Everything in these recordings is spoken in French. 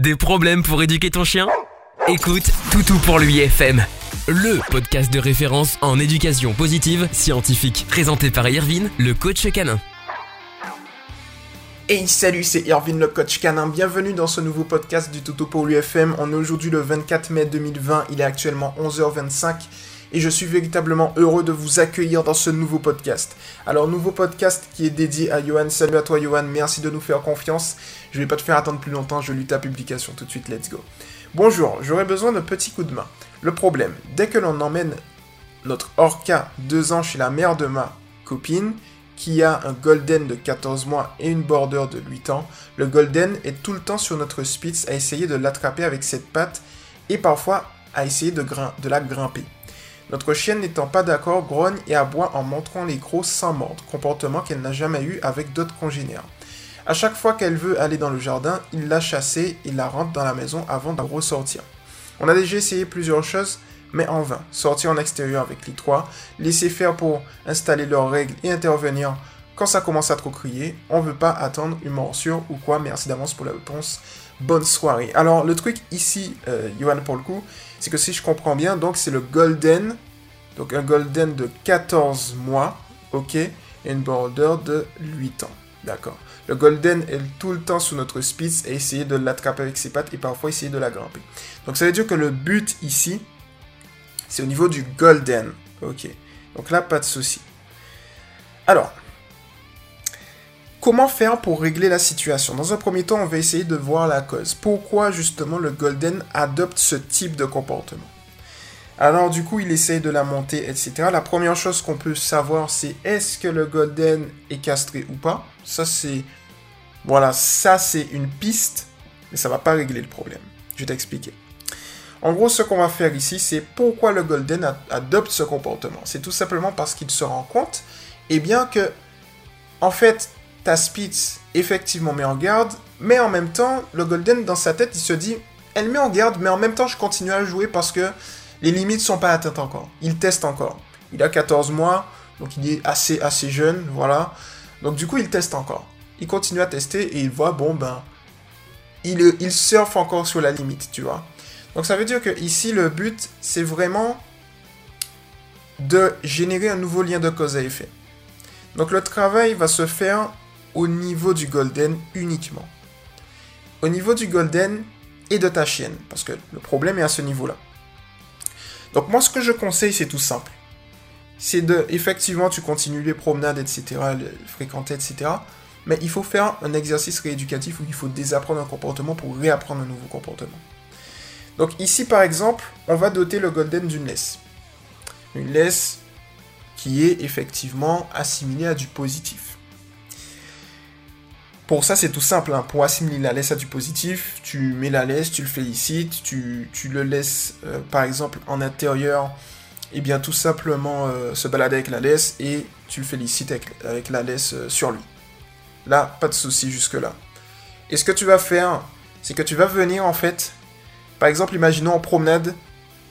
Des problèmes pour éduquer ton chien? Écoute Toutou pour lui FM, le podcast de référence en éducation positive scientifique, présenté par Irvine, le coach canin. Hey salut, c'est Irvine le coach canin, bienvenue dans ce nouveau podcast du Toutou pour l'UFM. On est aujourd'hui le 24 mai 2020, il est actuellement 11h25 et je suis véritablement heureux de vous accueillir dans ce nouveau podcast. Alors, nouveau podcast qui est dédié à Johan. Salut à toi, Johan. Merci de nous faire confiance. Je vais pas te faire attendre plus longtemps. Je lis ta publication tout de suite. Let's go. Bonjour, j'aurais besoin d'un petit coup de main. Le problème, dès que l'on emmène notre Orca 2 ans chez la mère de ma copine, qui a un Golden de 14 mois et une Border de 8 ans, le Golden est tout le temps sur notre Spitz à essayer de l'attraper avec cette patte et parfois à essayer de, de la grimper. Notre chienne n'étant pas d'accord grogne et aboie en montrant les crocs sans mordre, comportement qu'elle n'a jamais eu avec d'autres congénères. À chaque fois qu'elle veut aller dans le jardin, il l'a chassée et la rentre dans la maison avant de ressortir. On a déjà essayé plusieurs choses, mais en vain. Sortir en extérieur avec les trois, laisser faire pour installer leurs règles et intervenir quand ça commence à trop crier. On veut pas attendre une morsure ou quoi. Merci d'avance pour la réponse. Bonne soirée. Alors le truc ici, euh, Johan pour le coup, c'est que si je comprends bien, donc c'est le Golden, donc un Golden de 14 mois, ok, et une Border de 8 ans, d'accord. Le Golden est tout le temps sous notre Spitz et essayer de l'attraper avec ses pattes et parfois essayer de la grimper. Donc ça veut dire que le but ici, c'est au niveau du Golden, ok. Donc là, pas de souci. Alors, Comment faire pour régler la situation? Dans un premier temps, on va essayer de voir la cause. Pourquoi justement le Golden adopte ce type de comportement? Alors du coup, il essaye de la monter, etc. La première chose qu'on peut savoir, c'est est-ce que le Golden est castré ou pas? Ça, c'est... Voilà, ça, c'est une piste, mais ça va pas régler le problème. Je vais t'expliquer. En gros, ce qu'on va faire ici, c'est pourquoi le Golden adopte ce comportement? C'est tout simplement parce qu'il se rend compte, eh bien que, en fait, ta Spitz effectivement met en garde, mais en même temps, le Golden dans sa tête, il se dit, elle met en garde, mais en même temps, je continue à jouer parce que les limites sont pas atteintes encore. Il teste encore. Il a 14 mois, donc il est assez, assez jeune, voilà. Donc du coup, il teste encore. Il continue à tester et il voit, bon ben, il, il surfe encore sur la limite, tu vois. Donc ça veut dire que ici, le but, c'est vraiment de générer un nouveau lien de cause à effet. Donc le travail va se faire au niveau du golden uniquement. Au niveau du golden et de ta chienne, parce que le problème est à ce niveau-là. Donc moi, ce que je conseille, c'est tout simple. C'est de, effectivement, tu continues les promenades, etc., fréquenter, etc. Mais il faut faire un exercice rééducatif où il faut désapprendre un comportement pour réapprendre un nouveau comportement. Donc ici, par exemple, on va doter le golden d'une laisse. Une laisse qui est effectivement assimilée à du positif. Pour ça, c'est tout simple. Hein. Pour assimiler la laisse à du positif, tu mets la laisse, tu le félicites, tu, le laisses, euh, par exemple, en intérieur, et eh bien tout simplement euh, se balader avec la laisse et tu le félicites avec, la laisse euh, sur lui. Là, pas de souci jusque-là. Et ce que tu vas faire, c'est que tu vas venir en fait, par exemple, imaginons en promenade,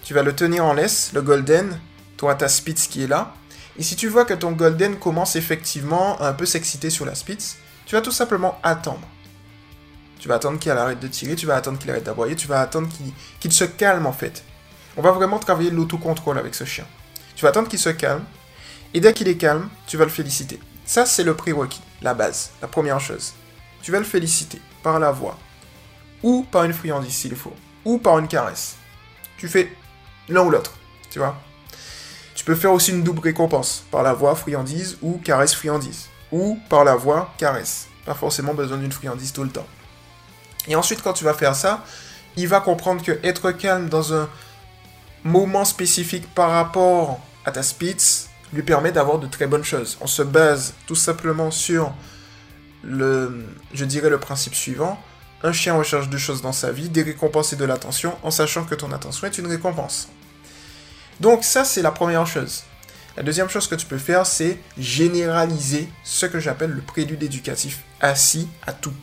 tu vas le tenir en laisse, le golden, toi ta spitz qui est là, et si tu vois que ton golden commence effectivement à un peu s'exciter sur la spitz, tu vas tout simplement attendre. Tu vas attendre qu'il arrête de tirer, tu vas attendre qu'il arrête d'aboyer, tu vas attendre qu'il se calme en fait. On va vraiment travailler l'autocontrôle avec ce chien. Tu vas attendre qu'il se calme, et dès qu'il est calme, tu vas le féliciter. Ça, c'est le prérequis, la base, la première chose. Tu vas le féliciter par la voix, ou par une friandise s'il faut, ou par une caresse. Tu fais l'un ou l'autre, tu vois. Tu peux faire aussi une double récompense, par la voix, friandise, ou caresse, friandise ou par la voix caresse. Pas forcément besoin d'une friandise tout le temps. Et ensuite, quand tu vas faire ça, il va comprendre que être calme dans un moment spécifique par rapport à ta spitz lui permet d'avoir de très bonnes choses. On se base tout simplement sur le, je dirais le principe suivant. Un chien recherche deux choses dans sa vie, des récompenses et de l'attention, en sachant que ton attention est une récompense. Donc ça, c'est la première chose. La deuxième chose que tu peux faire, c'est généraliser ce que j'appelle le prélude éducatif assis à tout.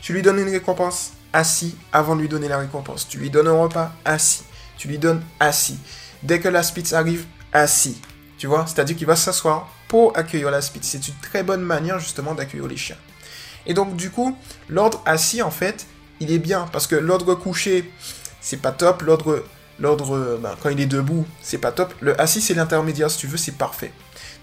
Tu lui donnes une récompense assis avant de lui donner la récompense. Tu lui donnes un repas assis. Tu lui donnes assis. Dès que la spitz arrive, assis. Tu vois? C'est-à-dire qu'il va s'asseoir pour accueillir la spitz. C'est une très bonne manière justement d'accueillir les chiens. Et donc du coup, l'ordre assis, en fait, il est bien. Parce que l'ordre couché, c'est pas top. L'ordre, l'ordre ben, quand il est debout, c'est pas top. Le assis, c'est l'intermédiaire, si tu veux, c'est parfait.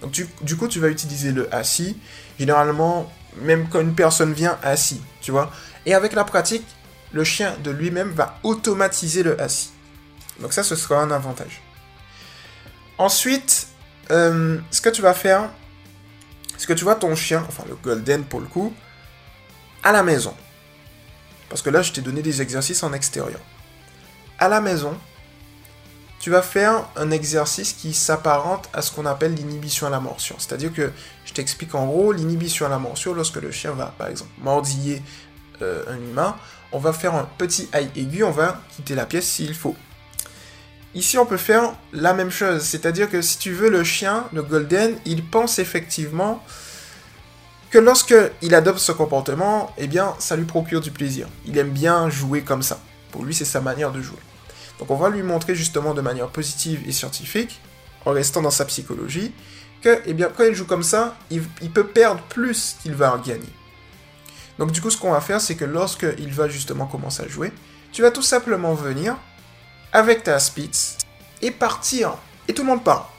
Donc du coup, tu vas utiliser le assis. Généralement, même quand une personne vient assis, tu vois. Et avec la pratique, le chien de lui-même va automatiser le assis. Donc ça, ce sera un avantage. Ensuite, euh, ce que tu vas faire, c'est que tu vois ton chien, enfin le golden pour le coup, à la maison. Parce que là, je t'ai donné des exercices en extérieur. À la maison, tu vas faire un exercice qui s'apparente à ce qu'on appelle l'inhibition à la morsure. C'est-à-dire que je t'explique en gros l'inhibition à la morsure lorsque le chien va, par exemple, mordiller euh, un humain. On va faire un petit ail aigu, on va quitter la pièce s'il faut. Ici, on peut faire la même chose. C'est-à-dire que si tu veux, le chien, le golden, il pense effectivement que lorsque il adopte ce comportement, eh bien, ça lui procure du plaisir. Il aime bien jouer comme ça. Pour lui, c'est sa manière de jouer. Donc on va lui montrer justement de manière positive et scientifique, en restant dans sa psychologie, que eh bien, quand il joue comme ça, il, peut perdre plus qu'il va gagner. Donc du coup, ce qu'on va faire, c'est que lorsqu'il va justement commencer à jouer, tu vas tout simplement venir avec ta Spitz et partir. Et tout le monde part.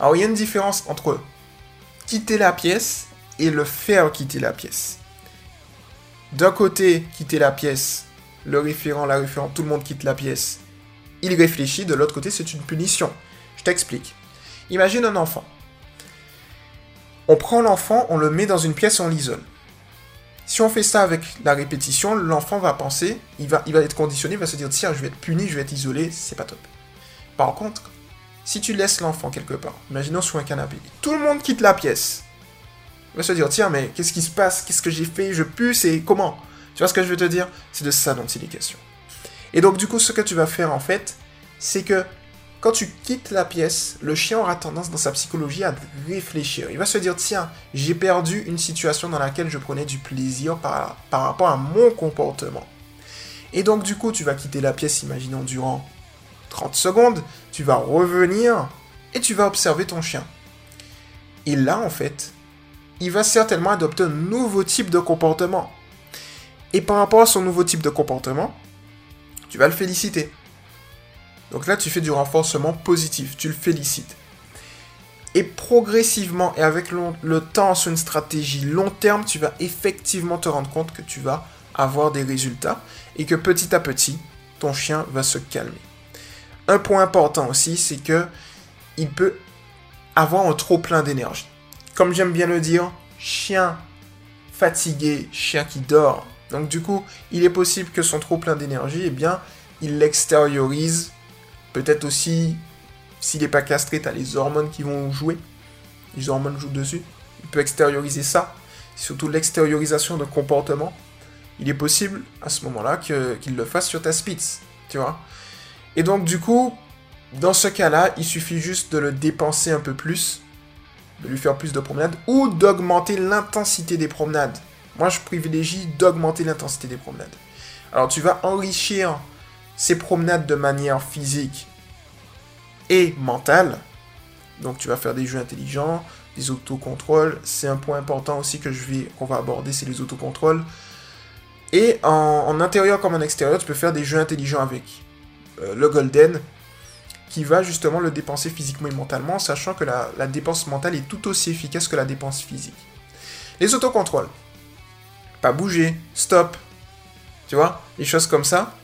Alors il y a une différence entre quitter la pièce et le faire quitter la pièce. D'un côté, quitter la pièce, le référent, la référente, tout le monde quitte la pièce il réfléchit, de l'autre côté, c'est une punition. Je t'explique. Imagine un enfant. On prend l'enfant, on le met dans une pièce, on l'isole. Si on fait ça avec la répétition, l'enfant va penser, il va, il va être conditionné, il va se dire tiens, je vais être puni, je vais être isolé, c'est pas top. Par contre, si tu laisses l'enfant quelque part, imaginons sur un canapé, tout le monde quitte la pièce, il va se dire tiens, mais qu'est-ce qui se passe? Qu'est-ce que j'ai fait? Je pue, c'est comment? Tu vois ce que je veux te dire? C'est de ça dont il est question. Et donc, du coup, ce que tu vas faire en fait, c'est que quand tu quittes la pièce, le chien aura tendance dans sa psychologie à réfléchir. Il va se dire tiens, j'ai perdu une situation dans laquelle je prenais du plaisir par, rapport à mon comportement. Et donc, du coup, tu vas quitter la pièce, imaginons, durant 30 secondes, tu vas revenir et tu vas observer ton chien. Et là, en fait, il va certainement adopter un nouveau type de comportement. Et par rapport à son nouveau type de comportement, tu vas le féliciter. Donc là, tu fais du renforcement positif, tu le félicites. Et progressivement, et avec le, temps sur une stratégie long terme, tu vas effectivement te rendre compte que tu vas avoir des résultats et que petit à petit, ton chien va se calmer. Un point important aussi, c'est que il peut avoir un trop plein d'énergie. Comme j'aime bien le dire, chien fatigué, chien qui dort, donc du coup, il est possible que son trop plein d'énergie, eh bien, il l'extériorise. Peut-être aussi, s'il n'est pas castré, tu as les hormones qui vont jouer. Les hormones jouent dessus. Il peut extérioriser ça. Surtout l'extériorisation de comportement. Il est possible, à ce moment-là, qu'il le fasse sur ta spitz. Tu vois Et donc, du coup, dans ce cas-là, il suffit juste de le dépenser un peu plus, de lui faire plus de promenades, ou d'augmenter l'intensité des promenades. Moi, je privilégie d'augmenter l'intensité des promenades. Alors, tu vas enrichir ces promenades de manière physique et mentale. Donc, tu vas faire des jeux intelligents, des autocontrôles. C'est un point important aussi que je vais, qu'on va aborder, c'est les autocontrôles. Et en, intérieur comme en extérieur, tu peux faire des jeux intelligents avec euh, le Golden, qui va justement le dépenser physiquement et mentalement, sachant que la, la dépense mentale est tout aussi efficace que la dépense physique. Les autocontrôles pas bouger, stop. Tu vois, des choses comme ça.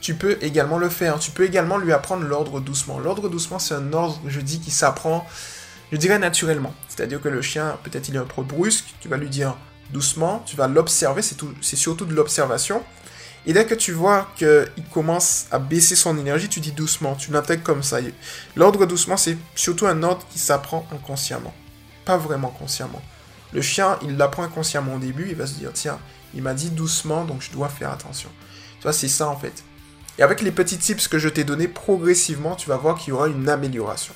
Tu peux également le faire. Tu peux également lui apprendre l'ordre doucement. L'ordre doucement, c'est un ordre, je dis, qui s'apprend, je dirais naturellement. C'est-à-dire que le chien, peut-être il est un peu brusque, tu vas lui dire doucement, tu vas l'observer, c'est surtout de l'observation. Et dès que tu vois qu'il commence à baisser son énergie, tu dis doucement, tu l'intègres comme ça. L'ordre doucement, c'est surtout un ordre qui s'apprend inconsciemment. Pas vraiment consciemment. Le chien, il l'apprend inconsciemment au début, il va se dire, tiens, il m'a dit doucement, donc je dois faire attention. Tu vois, c'est ça en fait. Et avec les petits tips que je t'ai donnés, progressivement, tu vas voir qu'il y aura une amélioration.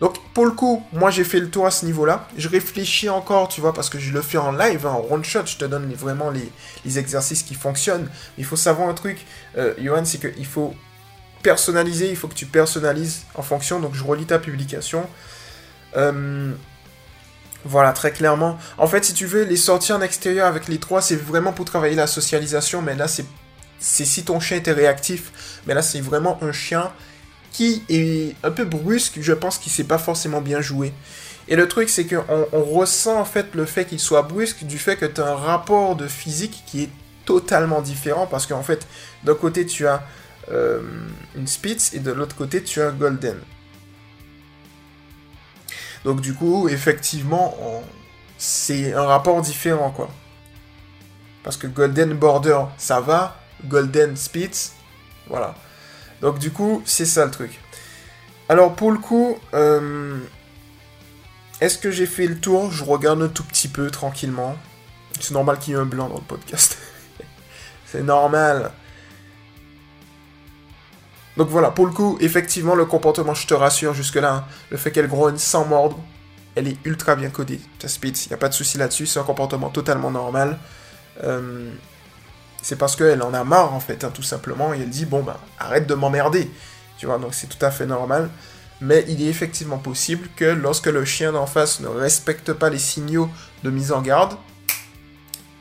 Donc, pour le coup, moi j'ai fait le tour à ce niveau-là. Je réfléchis encore, tu vois, parce que je le fais en live, hein, en one shot. Je te donne vraiment les, exercices qui fonctionnent. Il faut savoir un truc, euh, Johan, c'est qu'il faut personnaliser, il faut que tu personnalises en fonction. Donc, je relis ta publication. Euh, Voilà, très clairement. En fait, si tu veux, les sorties en extérieur avec les trois, c'est vraiment pour travailler la socialisation, mais là, c'est si ton chien était réactif. Mais là, c'est vraiment un chien qui est un peu brusque, je pense qu'il sait pas forcément bien jouer. Et le truc, c'est qu'on on ressent en fait le fait qu'il soit brusque du fait que tu as un rapport de physique qui est totalement différent parce qu'en fait, d'un côté, tu as euh, une Spitz et de l'autre côté, tu as un Golden. Donc du coup, effectivement, c'est un rapport différent, quoi. Parce que Golden Border, ça va. Golden Spitz, voilà. Donc du coup, c'est ça le truc. Alors pour le coup, euh, est-ce que j'ai fait le tour? Je regarde un tout petit peu tranquillement. C'est normal qu'il y ait un blanc dans le podcast. c'est normal. Donc voilà, pour le coup, effectivement, le comportement, je te rassure jusque-là, hein, le fait qu'elle grogne sans mordre, elle est ultra bien codée. Ta Spitz, il n'y a pas de souci là-dessus, c'est un comportement totalement normal. Euh, c'est parce qu'elle en a marre, en fait, hein, tout simplement, et elle dit, bon, bah, arrête de m'emmerder. Tu vois, donc c'est tout à fait normal. Mais il est effectivement possible que lorsque le chien d'en face ne respecte pas les signaux de mise en garde,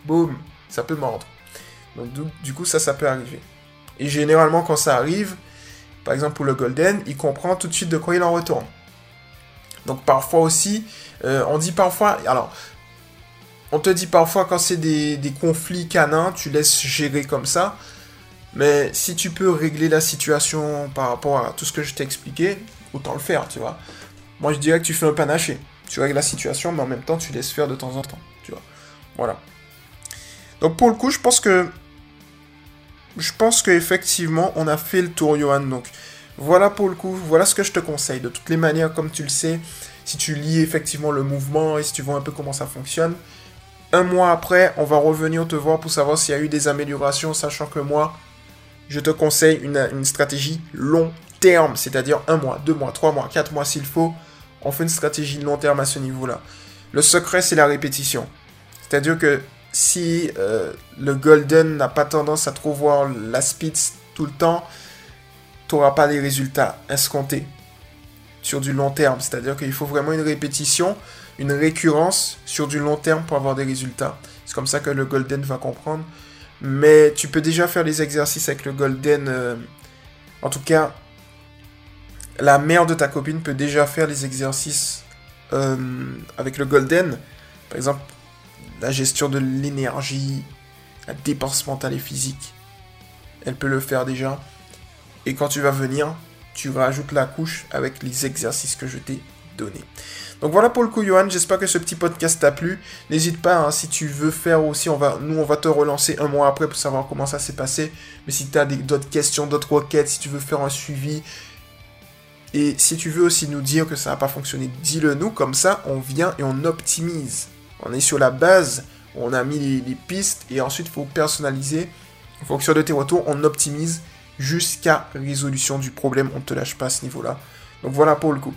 boum, ça peut mordre. Donc du coup, ça, ça peut arriver. Et généralement, quand ça arrive, par exemple pour le Golden, il comprend tout de suite de quoi il en retourne. Donc parfois aussi, euh, on dit parfois, alors, on te dit parfois quand c'est des, conflits canins, tu laisses gérer comme ça. Mais si tu peux régler la situation par rapport à tout ce que je t'ai expliqué, autant le faire, tu vois. Moi je dirais que tu fais un panaché. Tu règles la situation, mais en même temps tu laisses faire de temps en temps, tu vois. Voilà. Donc pour le coup, je pense que je pense qu'effectivement, on a fait le tour, Johan. Donc, voilà pour le coup, voilà ce que je te conseille. De toutes les manières, comme tu le sais, si tu lis effectivement le mouvement et si tu vois un peu comment ça fonctionne, un mois après, on va revenir te voir pour savoir s'il y a eu des améliorations, sachant que moi, je te conseille une, stratégie long terme, c'est-à-dire un mois, deux mois, trois mois, quatre mois s'il faut. On fait une stratégie long terme à ce niveau-là. Le secret, c'est la répétition. C'est-à-dire que si euh, le Golden n'a pas tendance à trop voir la Spitz tout le temps, tu n'auras pas les résultats escomptés sur du long terme. C'est-à-dire qu'il faut vraiment une répétition, une récurrence sur du long terme pour avoir des résultats. C'est comme ça que le Golden va comprendre. Mais tu peux déjà faire les exercices avec le Golden. Euh, en tout cas, la mère de ta copine peut déjà faire les exercices euh, avec le Golden. Par exemple, la gestion de l'énergie, la dépense mentale et physique. Elle peut le faire déjà. Et quand tu vas venir, tu rajoutes la couche avec les exercices que je t'ai donnés. Donc voilà pour le coup, Johan. J'espère que ce petit podcast t'a plu. N'hésite pas, hein, si tu veux faire aussi, on va, nous, on va te relancer un mois après pour savoir comment ça s'est passé. Mais si tu as d'autres questions, d'autres requêtes, si tu veux faire un suivi, et si tu veux aussi nous dire que ça n'a pas fonctionné, dis-le nous. Comme ça, on vient et on optimise. On est sur la base, on a mis les, pistes et ensuite il faut personnaliser. En fonction de tes retours, on optimise jusqu'à résolution du problème. On ne te lâche pas à ce niveau-là. Donc voilà pour le coup.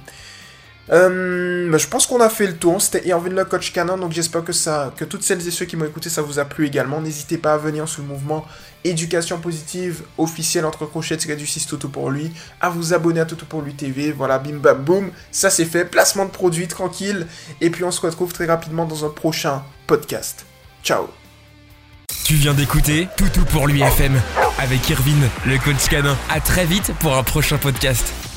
Euh, bah, je pense qu'on a fait le tour. C'était Irvin le coach canon. Donc j'espère que ça, que toutes celles et ceux qui m'ont écouté, ça vous a plu également. N'hésitez pas à venir sous le mouvement éducation positive officiel entre crochets du 6 Toto pour lui. À vous abonner à Toto pour lui TV. Voilà, bim bam boum. Ça c'est fait. Placement de produits tranquille. Et puis on se retrouve très rapidement dans un prochain podcast. Ciao. Tu viens d'écouter Toutou pour lui FM avec Irvine, le coach canin. À très vite pour un prochain podcast.